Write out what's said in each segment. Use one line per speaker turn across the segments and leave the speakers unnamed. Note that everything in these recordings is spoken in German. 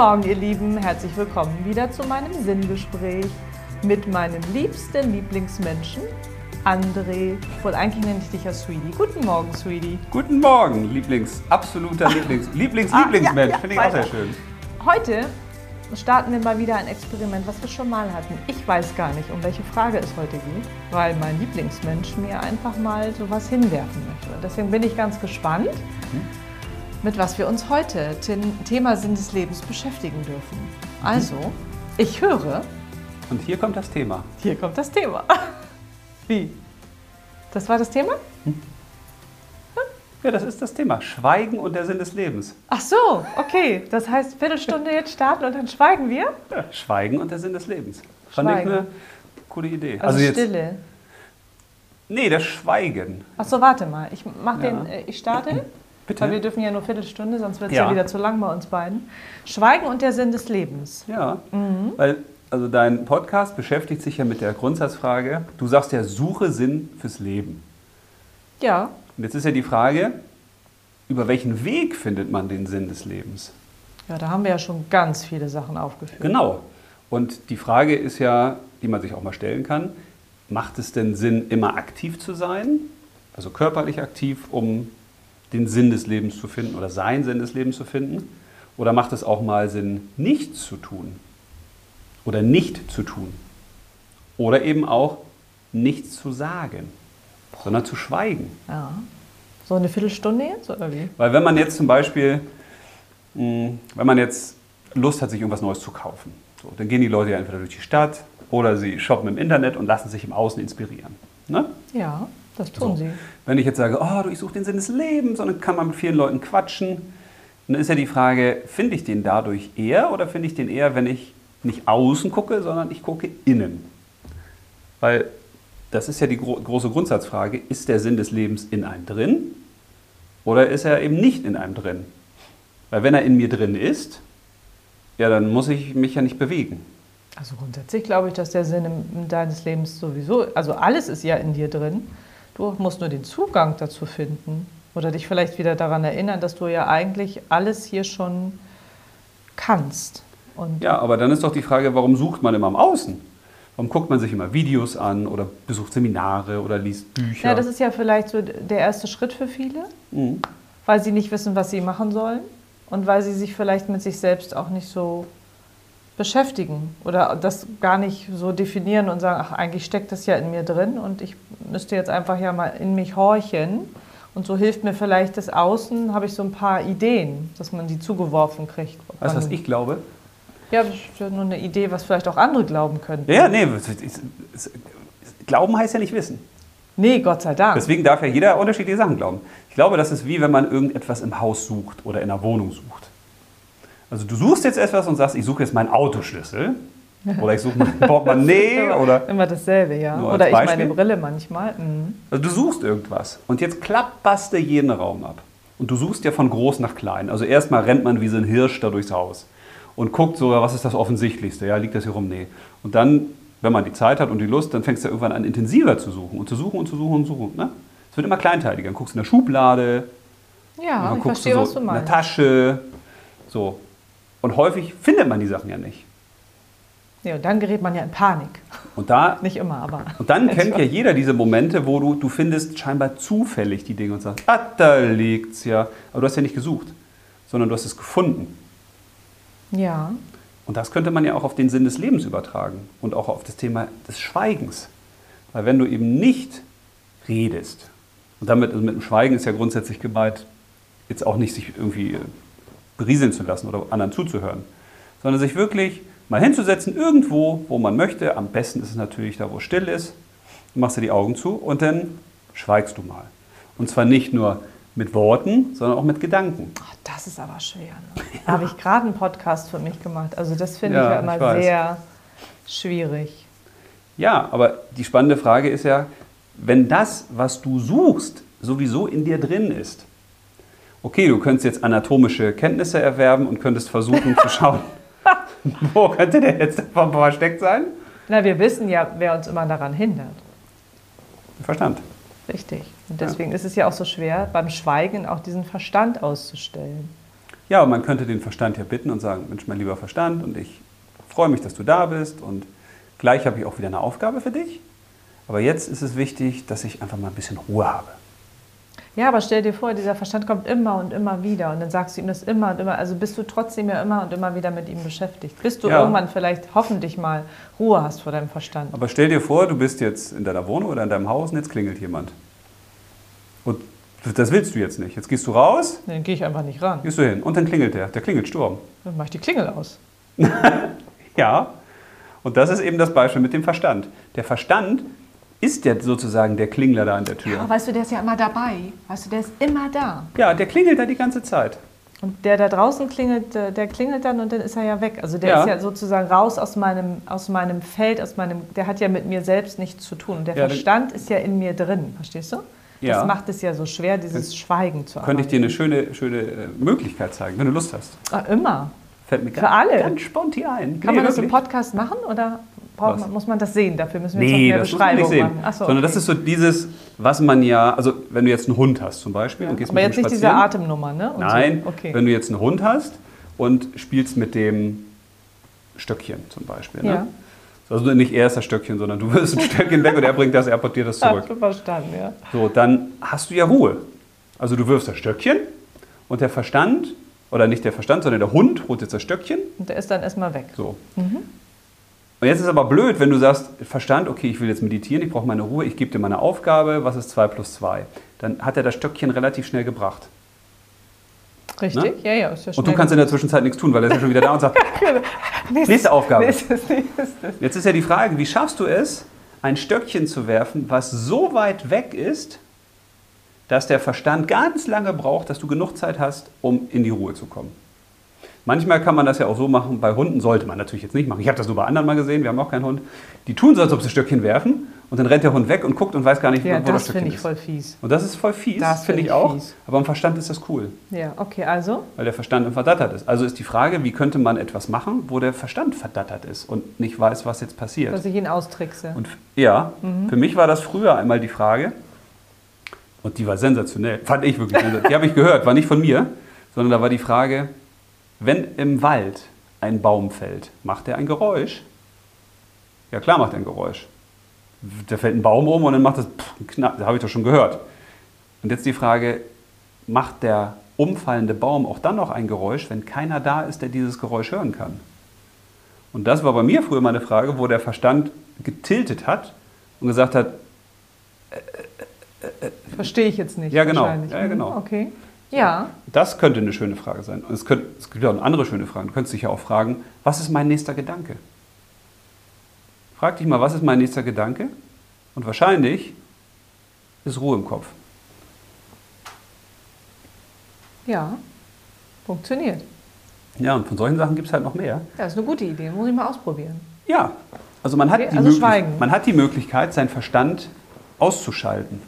Morgen, ihr Lieben. Herzlich willkommen wieder zu meinem Sinngespräch mit meinem liebsten Lieblingsmenschen, André. Wohl eigentlich nenne ich dich ja Sweetie. Guten Morgen, Sweetie.
Guten Morgen, Lieblings, absoluter Lieblings, Lieblings,
Ah,
Lieblingsmensch.
ja, ja,
Finde ich auch sehr
weiter.
schön.
Heute starten wir mal wieder ein Experiment, was wir schon mal hatten. Ich weiß gar nicht, um welche Frage es heute geht, weil mein Lieblingsmensch mir einfach mal sowas hinwerfen möchte. Deswegen bin ich ganz gespannt, mit was wir uns heute, Thema Sinn des Lebens, beschäftigen dürfen. Also, ich höre,
Und hier kommt das Thema.
hier kommt das Thema. Wie? Das war das Thema?
Ja, das ist das Thema. Schweigen und der Sinn des Lebens.
Ach so, okay. Das heißt, Viertelstunde jetzt starten und dann schweigen wir?
Ja, Schweigen und der Sinn des Lebens. Fand ich
Schweigen.
eine coole Idee.
Also,
jetzt,
Stille.
Nee, das Schweigen.
Ach so, warte mal. Ich mach
Ja.
den, äh, ich starte.
Bitte?
Weil wir dürfen ja nur Viertelstunde, sonst wird es ja.
Ja.
wieder zu lang bei uns beiden. Schweigen und der Sinn des Lebens.
Ja,
Mhm.
weil also dein Podcast beschäftigt sich ja mit der Grundsatzfrage, du sagst ja, suche Sinn fürs Leben.
Ja,
Und jetzt ist ja die Frage, über welchen Weg findet man den Sinn des Lebens?
ja, da haben wir ja schon ganz viele Sachen aufgeführt.
Genau. Und die Frage ist ja, die man sich auch mal stellen kann, macht es denn Sinn, immer aktiv zu sein, also körperlich aktiv, um den Sinn des Lebens zu finden oder seinen Sinn des Lebens zu finden? Oder macht es auch mal Sinn, nichts zu tun oder nicht zu tun? Oder eben auch nichts zu sagen, sondern zu schweigen.
Ja. So eine Viertelstunde jetzt oder wie?
Weil wenn man jetzt zum Beispiel, mh, wenn man jetzt Lust hat, sich irgendwas Neues zu kaufen, so, dann gehen die Leute ja entweder durch die Stadt oder sie shoppen im Internet und lassen sich im Außen inspirieren. Ne?
Ja, das tun
So.
sie.
Wenn ich jetzt sage, oh, ich suche den Sinn des Lebens, und dann kann man mit vielen Leuten quatschen, dann ist ja die Frage, finde ich den dadurch eher oder finde ich den eher, wenn ich nicht außen gucke, sondern ich gucke innen? Weil das ist ja die gro große Grundsatzfrage, ist der Sinn des Lebens in einem drin oder ist er eben nicht in einem drin? Weil wenn er in mir drin ist, ja, dann muss ich mich ja nicht bewegen.
Also grundsätzlich glaube ich, dass der Sinn deines Lebens sowieso, also alles ist ja in dir drin. Du musst nur den Zugang dazu finden oder dich vielleicht wieder daran erinnern, dass du ja eigentlich alles hier schon kannst. Und
Ja, aber dann ist doch die Frage, warum sucht man immer im Außen? Warum guckt man sich immer Videos an oder besucht Seminare oder liest Bücher?
Ja, das ist ja vielleicht so der erste Schritt für viele,
Mhm.
weil sie nicht wissen, was sie machen sollen und weil sie sich vielleicht mit sich selbst auch nicht so beschäftigen oder das gar nicht so definieren und sagen, ach, eigentlich steckt das ja in mir drin und ich müsste jetzt einfach ja mal in mich horchen. Und so hilft mir vielleicht das Außen, habe ich so ein paar Ideen, dass man die zugeworfen kriegt.
Weißt du, was ich glaube?
Ja, das ist ja nur eine Idee, was vielleicht auch andere glauben könnten.
Ja, ja, nee, Glauben heißt ja nicht wissen.
Nee, Gott sei Dank.
Deswegen darf ja jeder unterschiedliche Sachen glauben. Ich glaube, das ist wie wenn man irgendetwas im Haus sucht oder in einer Wohnung sucht. Also du suchst jetzt etwas und sagst, ich suche jetzt meinen Autoschlüssel oder ich suche mein Portemonnaie
immer,
oder
immer dasselbe, ja. Oder ich meine
Beispiel.
Brille manchmal. Mhm.
Also du suchst irgendwas und jetzt klapperst du jeden Raum ab. Und du suchst ja von groß nach klein. Also erstmal rennt man wie so ein Hirsch da durchs Haus und guckt so, was ist das Offensichtlichste? Ja, liegt das hier rum? Nee. Und dann, wenn man die Zeit hat und die Lust, dann fängst du irgendwann an, intensiver zu suchen und zu suchen und zu suchen und zu suchen. Ne? Es wird immer kleinteiliger. Dann guckst du in der Schublade,
Ja, ich
guckst
verstehe,
du
was
so
du
in der
meinst.
Tasche. So. Und häufig findet man die Sachen ja nicht.
Ja, und dann gerät man ja in Panik.
Und da
Nicht immer, aber.
Und dann kennt ja jeder diese Momente, wo du, du findest scheinbar zufällig die Dinge und sagst, ah, da liegt's ja. Aber du hast ja nicht gesucht, sondern du hast es gefunden.
Ja.
Und das könnte man ja auch auf den Sinn des Lebens übertragen und auch auf das Thema des Schweigens. Weil wenn du eben nicht redest, und damit also mit dem Schweigen ist ja grundsätzlich gemeint, jetzt auch nicht sich irgendwie berieseln zu lassen oder anderen zuzuhören, sondern sich wirklich mal hinzusetzen, irgendwo, wo man möchte. Am besten ist es natürlich da, wo es still ist. Du machst dir die Augen zu und dann schweigst du mal. Und zwar nicht nur mit Worten, sondern auch mit Gedanken.
Ach, das ist aber schwer. Ne? Da habe ich gerade einen Podcast für mich gemacht. Also, das finde
Ja,
ich ja
ich
immer
weiß.
sehr schwierig.
Ja, aber die spannende Frage ist ja, wenn das, was du suchst, sowieso in dir drin ist. Okay, du könntest jetzt anatomische Kenntnisse erwerben und könntest versuchen zu schauen, wo könnte der jetzt davon versteckt sein?
Na, wir wissen ja, wer uns immer daran hindert.
Verstand.
Richtig. Und deswegen ist es ja auch so schwer, beim Schweigen auch diesen Verstand auszustellen.
Ja, man könnte den Verstand ja bitten und sagen, Mensch, mein lieber Verstand, und ich freue mich, dass du da bist und gleich habe ich auch wieder eine Aufgabe für dich. Aber jetzt ist es wichtig, dass ich einfach mal ein bisschen Ruhe habe.
Ja, aber stell dir vor, dieser Verstand kommt immer und immer wieder und dann sagst du ihm das immer und immer. Also bist du trotzdem ja immer und immer wieder mit ihm beschäftigt. Bis du
Ja.
irgendwann vielleicht hoffentlich mal Ruhe hast vor deinem Verstand.
Aber stell dir vor, du bist jetzt in deiner Wohnung oder in deinem Haus und jetzt klingelt jemand. Und das willst du jetzt nicht. Jetzt gehst du raus,
Dann gehe ich einfach nicht ran.
gehst du hin und dann klingelt der. Der klingelt Sturm.
Dann mache ich die Klingel aus.
Ja, und das ist eben das Beispiel mit dem Verstand. Der Verstand ist ja sozusagen der Klingler da an der Tür.
Ja, weißt du, der ist ja immer dabei. Weißt du, der ist immer da.
Ja, der klingelt da die ganze Zeit.
Und der da draußen klingelt, der klingelt dann und dann ist er ja weg. Also der
Ja.
ist ja sozusagen raus aus meinem, aus meinem Feld, aus meinem, der hat ja mit mir selbst nichts zu tun. Und der
Ja,
Verstand ist ja in mir drin, verstehst du?
Ja.
Das macht es ja so schwer, dieses Schweigen zu
Könnte ich dir eine schöne, schöne äh, Möglichkeit zeigen, wenn du Lust hast.
Ah, immer.
Fällt mir
Für
ganz,
alle?
ganz spontan ein.
Kann
Nee,
man das im
wirklich.
Podcast machen oder braucht man, muss man das sehen? Dafür müssen wir
Nee,
jetzt noch
das
mehr
muss man nicht
Beschreibung
sehen.
machen. So,
Sondern
okay.
das ist so dieses, was man ja, also wenn du jetzt einen Hund hast zum Beispiel und gehst
Aber
mit
jetzt nicht diese. Atemnummer, ne? Und
Nein,
So. Okay.
wenn du jetzt einen Hund hast und spielst mit dem Stöckchen zum Beispiel.
Ja.
Ne? Also nicht er ist das Stöckchen, sondern du wirst ein Stöckchen weg und er bringt das, er portiert das zurück.
Hast du verstanden, ja.
So, dann hast du ja Ruhe. Also du wirfst das Stöckchen und der Verstand, oder nicht der Verstand, sondern der Hund holt jetzt das Stöckchen.
Und der ist dann erstmal weg.
So. Und jetzt ist aber blöd, wenn du sagst, Verstand, okay, ich will jetzt meditieren, ich brauche meine Ruhe, ich gebe dir meine Aufgabe, was ist 2 plus 2? Dann hat er das Stöckchen relativ schnell gebracht.
Richtig? Ja, ja. Ist ja
Und du kannst in der Zwischenzeit nichts tun, weil er ist ja schon wieder da und sagt, Nächste Aufgabe.
Nächstes, nächstes.
jetzt ist ja die Frage, wie schaffst du es, ein Stöckchen zu werfen, was so weit weg ist, dass der Verstand ganz lange braucht, dass du genug Zeit hast, um in die Ruhe zu kommen. Manchmal kann man das ja auch so machen, bei Hunden sollte man natürlich jetzt nicht machen. Ich habe das nur bei anderen mal gesehen, wir haben auch keinen Hund. Die tun so, als ob sie Stöckchen werfen und dann rennt der Hund weg und guckt und weiß gar nicht,
Ja,
wo das
das
Stöckchen
finde ich
ist.
voll fies.
Und das ist voll fies,
Das
finde
find
ich auch.
fies.
Aber im Verstand ist das cool,
Ja, okay, also.
weil der Verstand im verdattert ist. Also ist die Frage, wie könnte man etwas machen, wo der Verstand verdattert ist und nicht weiß, was jetzt passiert.
Dass ich ihn austrickse.
Und ja, für mich war das früher einmal die Frage, und die war sensationell, fand ich wirklich sensationell. Die habe ich gehört, war nicht von mir, sondern da war die Frage, wenn im Wald ein Baum fällt, macht er ein Geräusch? Ja, klar macht er ein Geräusch. Da fällt ein Baum um und dann macht das Knall, das habe ich doch schon gehört. Und jetzt die Frage, macht der umfallende Baum auch dann noch ein Geräusch, wenn keiner da ist, der dieses Geräusch hören kann? Und das war bei mir früher mal eine Frage, wo der Verstand getiltet hat und gesagt hat,
Verstehe ich jetzt nicht.
Ja, genau. Ja, genau.
Mhm, Okay. Ja,
das könnte eine schöne Frage sein. Und es, könnte, es gibt auch andere schöne Fragen. Du könntest dich ja auch fragen, was ist mein nächster Gedanke? Frag dich mal, was ist mein nächster Gedanke? Und wahrscheinlich ist Ruhe im Kopf.
ja. Funktioniert.
Ja, und von solchen Sachen gibt es halt noch mehr.
Ja, ist eine gute Idee. Muss ich mal ausprobieren.
Ja, also man hat,
Okay,
die,
also
Möglich-
schweigen.
man hat die Möglichkeit, seinen Verstand auszuschalten.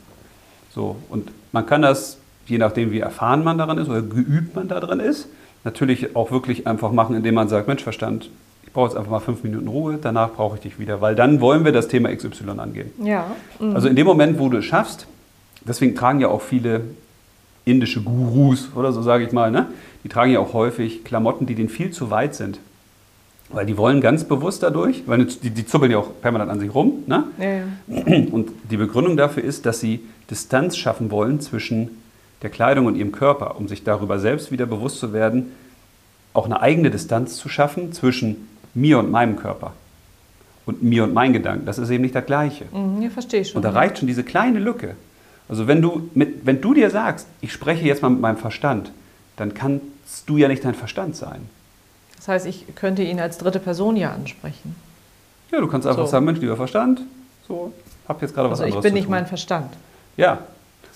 So, und man kann das, je nachdem wie erfahren man daran ist oder geübt man daran ist, natürlich auch wirklich einfach machen, indem man sagt, Mensch, Verstand, ich brauche jetzt einfach mal fünf Minuten Ruhe, danach brauche ich dich wieder, weil dann wollen wir das Thema XY angehen.
Ja. Mhm.
Also in dem Moment, wo du es schaffst, deswegen tragen ja auch viele indische Gurus oder so sage ich mal, ne? die tragen ja auch häufig Klamotten, die denen viel zu weit sind. Weil die wollen ganz bewusst dadurch, weil die, die zuppeln ja auch permanent an sich rum. Ne?
Ja, ja.
Und die Begründung dafür ist, dass sie Distanz schaffen wollen zwischen der Kleidung und ihrem Körper, um sich darüber selbst wieder bewusst zu werden, auch eine eigene Distanz zu schaffen zwischen mir und meinem Körper und mir und meinen Gedanken. Das ist eben nicht das Gleiche.
Mhm, ja verstehe ich schon.
Und da reicht schon diese kleine Lücke. Also wenn du, mit, wenn du dir sagst, ich spreche jetzt mal mit meinem Verstand, dann kannst du ja nicht dein Verstand sein.
Das heißt, ich könnte ihn als dritte Person ja ansprechen.
Ja, du kannst einfach
So.
sagen, Mensch, lieber Verstand, so, hab jetzt gerade was
Also ich
anderes
bin nicht mein Verstand.
Ja.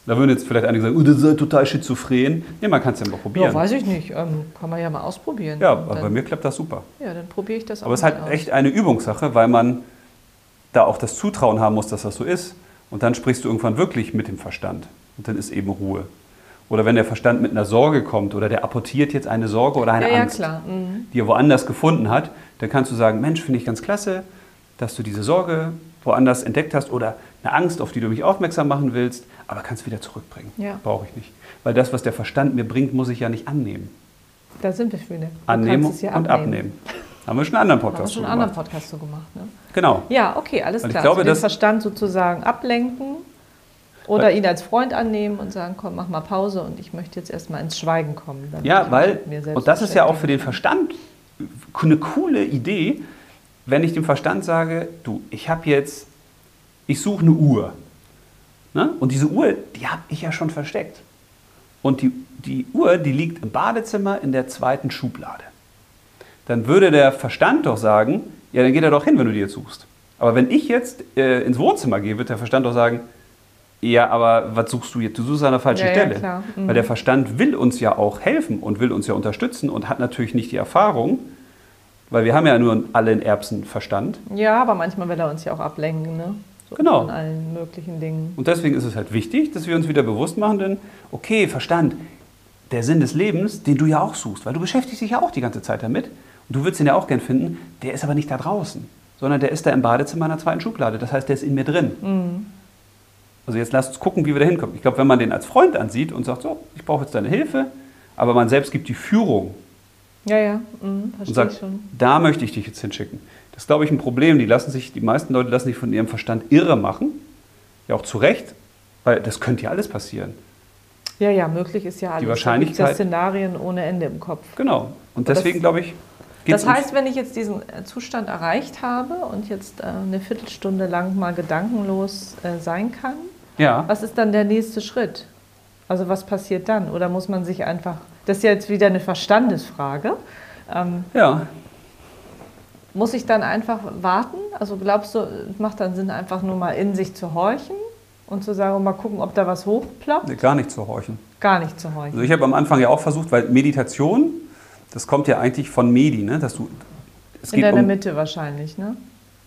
Da würden jetzt vielleicht einige sagen, oh, das ist ja total schizophren. Nee, man kann es ja mal probieren.
Ja, weiß ich nicht. Ähm, kann man ja mal ausprobieren.
Ja, aber bei mir klappt das super.
Ja, dann probiere ich das auch
Aber es ist halt
aus.
echt eine Übungssache, weil man da auch das Zutrauen haben muss, dass das so ist. Und dann sprichst du irgendwann wirklich mit dem Verstand. Und dann ist eben Ruhe. Oder wenn der Verstand mit einer Sorge kommt oder der apportiert jetzt eine Sorge oder eine
Ja, ja,
Angst,
klar. Mhm.
die er woanders gefunden hat, dann kannst du sagen, Mensch, finde ich ganz klasse, dass du diese Sorge woanders entdeckt hast oder eine Angst, auf die du mich aufmerksam machen willst, aber kannst wieder zurückbringen.
Ja.
Brauche ich nicht. Weil das, was der Verstand mir bringt, muss ich ja nicht annehmen.
Da sind wir wieder. Du
Annehmen
ja
und abnehmen. Haben wir schon einen anderen
Haben wir
Podcast
schon einen anderen
gemacht.
Podcast so gemacht. Ne?
Genau.
Ja, okay, alles
Und ich
klar.
glaube,
also den Verstand sozusagen ablenken oder ihn als Freund annehmen und sagen, komm, mach mal Pause und ich möchte jetzt erstmal ins Schweigen kommen.
Ja, weil,
mit mir selbst
und das ist ja auch für den Verstand eine coole Idee, wenn ich dem Verstand sage, du, ich habe jetzt, ich suche eine Uhr. Ne? Und diese Uhr, die habe ich ja schon versteckt. Und die, die Uhr, die liegt im Badezimmer in der zweiten Schublade. Dann würde der Verstand doch sagen, ja, dann geht er doch hin, wenn du die jetzt suchst. Aber wenn ich jetzt äh, ins Wohnzimmer gehe, wird der Verstand doch sagen, ja, aber was suchst du jetzt? Du suchst an der falschen
Ja, ja,
Stelle.
klar. Mhm.
Weil der Verstand will uns ja auch helfen und will uns ja unterstützen und hat natürlich nicht die Erfahrung, weil wir haben ja nur alle einen Erbsenverstand.
kann. Ja, aber manchmal will er uns ja auch ablenken, ne? So
Genau.
Von allen möglichen Dingen.
Und deswegen ist es halt wichtig, dass wir uns wieder bewusst machen, denn, okay, Verstand, der Sinn des Lebens, den du ja auch suchst, weil du beschäftigst dich ja auch die ganze Zeit damit und du würdest ihn ja auch gern finden, der ist aber nicht da draußen, sondern der ist da im Badezimmer in der zweiten Schublade. Das heißt, der ist in mir drin.
Mhm.
Also jetzt lasst uns gucken, wie wir da hinkommen. Ich glaube, wenn man den als Freund ansieht und sagt, so, ich brauche jetzt deine Hilfe, aber man selbst gibt die Führung
Ja, ja, mhm,
und
verstehe
sagt,
ich schon.
da möchte ich dich jetzt hinschicken. Das ist, glaube ich, ein Problem. Die lassen sich, die meisten Leute lassen sich von ihrem Verstand irre machen. Ja, auch zu Recht, weil das könnte ja alles passieren.
Ja, ja, möglich ist ja alles. Da gibt's
Wahrscheinlichkeit-
ja Szenarien ohne Ende im Kopf.
Genau. Und
das-
deswegen, glaube ich,
Das heißt, wenn ich jetzt diesen äh, Zustand erreicht habe und jetzt äh, eine Viertelstunde lang mal gedankenlos äh, sein kann,
ja,
was ist dann der nächste Schritt? Also was passiert dann? Oder muss man sich einfach, das ist ja jetzt wieder eine Verstandesfrage, ähm,
ja,
muss ich dann einfach warten? Also glaubst du, es macht dann Sinn, einfach nur mal in sich zu horchen und zu sagen, mal gucken, ob da was hochploppt?
gar nicht zu horchen.
Gar nicht zu horchen.
Also ich habe am Anfang ja auch versucht, weil Meditation, das kommt ja eigentlich von Medi, ne? dass du, es
in deiner
um,
Mitte wahrscheinlich, ne?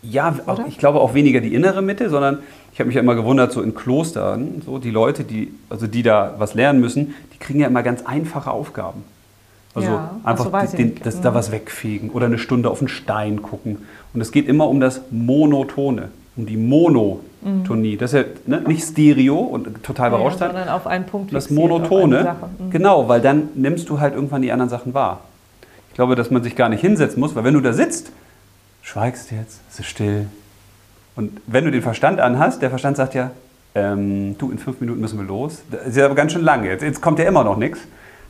Ja, auch, ich glaube auch weniger die innere Mitte, sondern ich habe mich ja immer gewundert, so in Klostern, so die Leute, die, also die da was lernen müssen, die kriegen ja immer ganz einfache Aufgaben. Also
Ja, ach
einfach
so, weiß
die-
ich
den, das,
Mhm.
da was wegfegen oder eine Stunde auf einen Stein gucken. Und es geht immer um das Monotone, um die Monotonie. Das ist ja ne, nicht Stereo und total
Mhm. Ja,
berauscht sein,
sondern auf einen Punkt
das Monotone.
Mhm.
genau, weil dann nimmst du halt irgendwann die anderen Sachen wahr. Ich glaube, dass man sich gar nicht hinsetzen muss, weil wenn du da sitzt, schweigst jetzt, es ist still. Und wenn du den Verstand anhast, der Verstand sagt ja, ähm, du, in fünf Minuten müssen wir los. Das ist ja aber ganz schön lange. Jetzt, jetzt kommt ja immer noch nichts.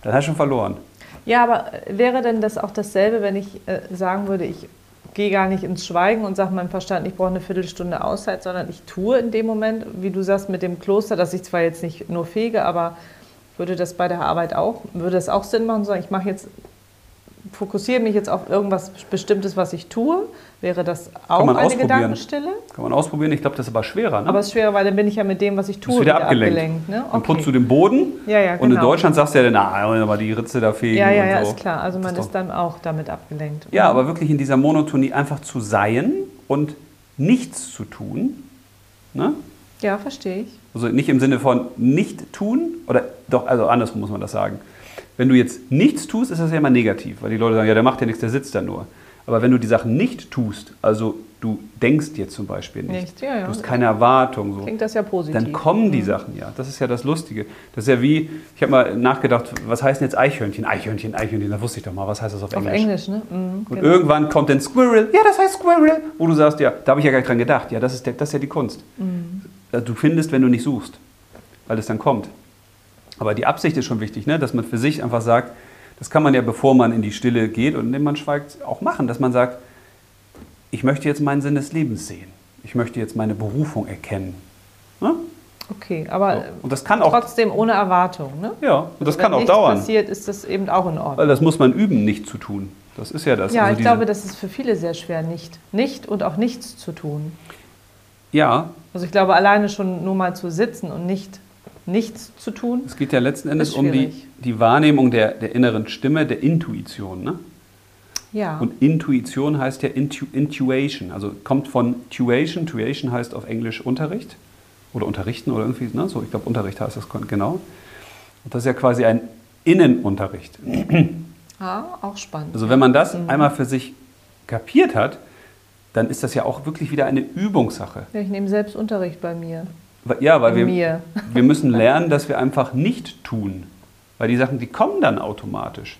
Dann hast du schon verloren.
Ja, aber wäre denn das auch dasselbe, wenn ich äh, sagen würde, ich gehe gar nicht ins Schweigen und sage meinem Verstand, ich brauche eine Viertelstunde Auszeit, sondern ich tue in dem Moment, wie du sagst, mit dem Kloster, dass ich zwar jetzt nicht nur fege, aber würde das bei der Arbeit auch, würde das auch Sinn machen, sagen, ich mache jetzt, fokussiere mich jetzt auf irgendwas Bestimmtes, was ich tue, wäre das auch eine. Gedankenstille?
Kann man ausprobieren. Ich glaube, das ist aber schwerer. Ne?
Aber es ist schwerer, weil dann bin ich ja mit dem, was ich tue,
bist wieder abgelenkt.
ne?
Dann putzt du den Boden.
Ja, ja,
Und in
genau.
Deutschland sagst du ja, na, aber die Ritze da fegen
Ja, ja, ja,
so.
ist klar. Also man
Das
ist dann auch damit abgelenkt.
Ja, aber wirklich in dieser Monotonie einfach zu sein und nichts zu tun. Ne?
Ja, verstehe ich.
Also nicht im Sinne von nicht tun, oder doch, also andersrum muss man das sagen. Wenn du jetzt nichts tust, ist das ja immer negativ, weil die Leute sagen, ja, der macht ja nichts, der sitzt da nur. Aber wenn du die Sachen nicht tust, also du denkst jetzt zum Beispiel nicht,
Nicht, ja, ja.
du hast keine Erwartung, so,
Klingt das ja positiv.
dann kommen die Sachen ja. Das ist ja das Lustige. Das ist ja wie, ich habe mal nachgedacht, was heißt denn jetzt Eichhörnchen? Eichhörnchen, Eichhörnchen, da wusste ich doch mal, was heißt das auf
Auf
Englisch?
Englisch, ne? Mhm,
Und
genau.
irgendwann kommt dann Squirrel. Ja, das heißt Squirrel. Wo du sagst, ja, da habe ich ja gar nicht dran gedacht. Ja, das ist, der, das ist ja die Kunst.
Mhm.
Also Du findest, wenn du nicht suchst, weil es dann kommt. Aber die Absicht ist schon wichtig, ne? dass man für sich einfach sagt, das kann man ja, bevor man in die Stille geht und indem man schweigt, auch machen, dass man sagt, ich möchte jetzt meinen Sinn des Lebens sehen. Ich möchte jetzt meine Berufung erkennen. Ne?
Okay, aber
So. Und das kann auch,
trotzdem ohne Erwartung, ne?
ja, und das
Wenn
kann auch dauern.
passiert, ist das eben auch in Ordnung.
Weil das muss man üben, nicht zu tun. Das ist ja das.
Ja,
Also
ich glaube, das ist für viele sehr schwer, nicht, nicht und auch nichts zu tun.
Ja,
Also ich glaube, alleine schon nur mal zu sitzen und nicht nichts zu tun.
Es geht ja letzten Endes um die, die Wahrnehmung der, der inneren Stimme, der Intuition. Ne?
Ja.
Und Intuition heißt ja Intu Intuition, also kommt von Tuition. Tuition heißt auf Englisch Unterricht oder Unterrichten oder irgendwie, ne? so ich glaube Unterricht heißt das genau. Und das ist ja quasi ein Innenunterricht.
ah, auch spannend.
Also wenn man das
Mhm.
einmal für sich kapiert hat, dann ist das ja auch wirklich wieder eine Übungssache.
Ja, ich nehme selbst Unterricht bei mir.
Ja, weil wir,
mir.
wir müssen lernen, dass wir einfach nicht tun. Weil die Sachen, die kommen dann automatisch.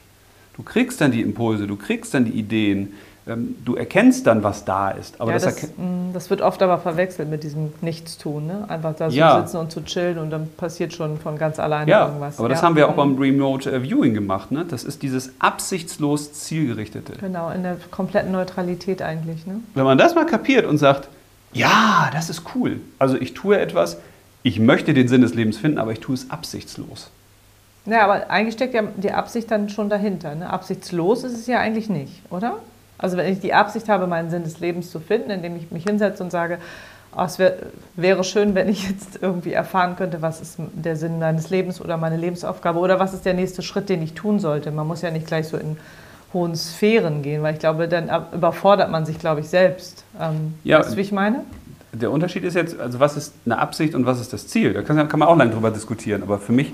Du kriegst dann die Impulse, du kriegst dann die Ideen, ähm, du erkennst dann, was da ist.
Aber ja, das, das, mm, das, wird oft aber verwechselt mit diesem Nichtstun. Ne? Einfach da so
ja.
sitzen und zu chillen und dann passiert schon von ganz alleine
ja,
irgendwas.
Aber das haben wir auch beim Remote äh, Viewing gemacht. Ne? Das ist dieses absichtslos zielgerichtete.
Genau, in der kompletten Neutralität eigentlich. Ne?
Wenn man das mal kapiert und sagt, ja, das ist cool. Also ich tue etwas, ich möchte den Sinn des Lebens finden, aber ich tue es absichtslos.
Ja, aber eigentlich steckt ja die Absicht dann schon dahinter. Ne? Absichtslos ist es ja eigentlich nicht, oder? Also wenn ich die Absicht habe, meinen Sinn des Lebens zu finden, indem ich mich hinsetze und sage, oh, es wär, wäre schön, wenn ich jetzt irgendwie erfahren könnte, was ist der Sinn meines Lebens oder meine Lebensaufgabe oder was ist der nächste Schritt, den ich tun sollte. Man muss ja nicht gleich so in hohen Sphären gehen, weil ich glaube, dann überfordert man sich, glaube ich, selbst. Ähm, ja, weißt du, wie ich meine?
Der Unterschied ist jetzt, also was ist eine Absicht und was ist das Ziel? Da kann, kann man auch lange drüber diskutieren, aber für mich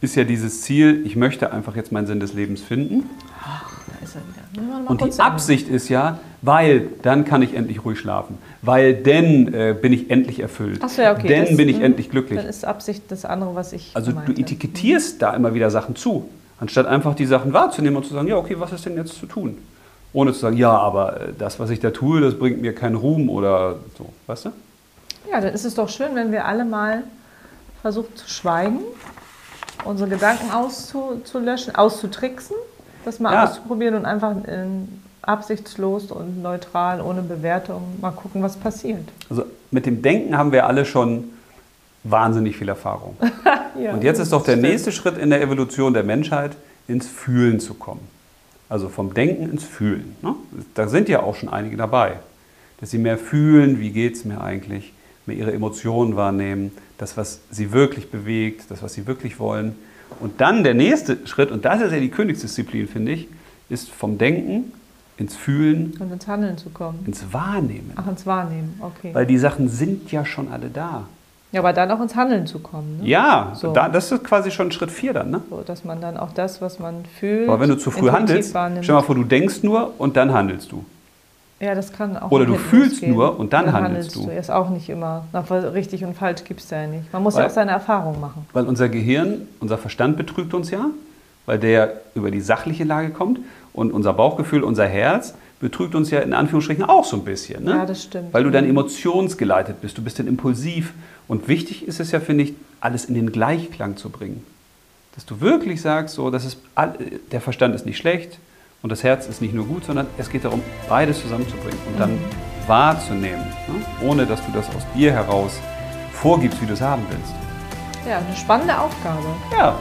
ist ja dieses Ziel, ich möchte einfach jetzt meinen Sinn des Lebens finden. Ach, da ist er wieder. Und die Absicht ist ja, weil dann kann ich endlich ruhig schlafen. Weil dann äh, bin ich endlich erfüllt.
Ach so, ja, okay.
Dann das, bin ich mh, endlich glücklich.
Dann ist Absicht das andere, was ich.
Also meinte. du etikettierst mhm. da immer wieder Sachen zu, anstatt einfach die Sachen wahrzunehmen und zu sagen, ja, okay, was ist denn jetzt zu tun? Ohne zu sagen, ja, aber äh, das, was ich da tue, das bringt mir keinen Ruhm oder so, weißt du?
Ja, dann ist es doch schön, wenn wir alle mal versuchen zu schweigen, unsere Gedanken auszulöschen, auszutricksen das mal ja. auszuprobieren und einfach in, absichtslos und neutral, ohne Bewertung, mal gucken, was passiert.
Also mit dem Denken haben wir alle schon wahnsinnig viel Erfahrung. ja, und jetzt ist doch der stimmt. nächste Schritt in der Evolution der Menschheit, ins Fühlen zu kommen. Also vom Denken ins Fühlen. Ne? Da sind ja auch schon einige dabei. Dass sie mehr fühlen, wie geht es mir eigentlich, mehr ihre Emotionen wahrnehmen, das, was sie wirklich bewegt, das, was sie wirklich wollen. Und dann der nächste Schritt, und das ist ja die Königsdisziplin, finde ich, ist vom Denken ins Fühlen
und ins Handeln zu kommen.
Ins Wahrnehmen.
Ach, ins Wahrnehmen, okay.
Weil die Sachen sind ja schon alle da.
Ja, aber dann auch ins Handeln zu kommen.
Ne? Ja, so. da, das ist quasi schon Schritt 4 dann. Ne?
So, dass man dann auch das, was man fühlt.
Aber wenn du zu früh handelst, wahrnimmt. stell mal vor, du denkst nur und dann handelst du.
Ja, das kann auch.
Oder du fühlst losgehen. nur und dann, dann handelst, handelst
du. Ist auch nicht immer. Richtig und falsch gibt es ja nicht. Man muss weil, ja auch seine Erfahrungen machen.
Weil unser Gehirn, unser Verstand betrügt uns ja, weil der über die sachliche Lage kommt. Und unser Bauchgefühl, unser Herz betrügt uns ja in Anführungsstrichen auch so ein bisschen. Ne?
Ja, das stimmt.
Weil du dann emotionsgeleitet bist, du bist dann impulsiv. Und wichtig ist es ja, finde ich, alles in den Gleichklang zu bringen. Dass du wirklich sagst, so, das ist, der Verstand ist nicht schlecht, und das Herz ist nicht nur gut, sondern es geht darum, beides zusammenzubringen und dann mhm. wahrzunehmen, ne? ohne dass du das aus dir heraus vorgibst, wie du es haben willst.
Ja, eine spannende Aufgabe.
Ja.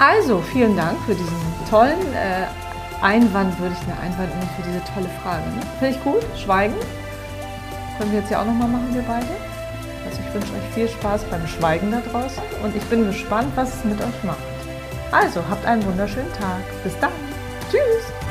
Also, vielen Dank für diesen tollen äh, Einwand, würde ich eine Einwand nennen, für diese tolle Frage. Ne? Finde ich gut. Schweigen. Können wir jetzt ja auch nochmal machen, wir beide. Also ich wünsche euch viel Spaß beim Schweigen da draußen und ich bin gespannt, was es mit euch macht. Also, habt einen wunderschönen Tag. Bis dann. Tschüss.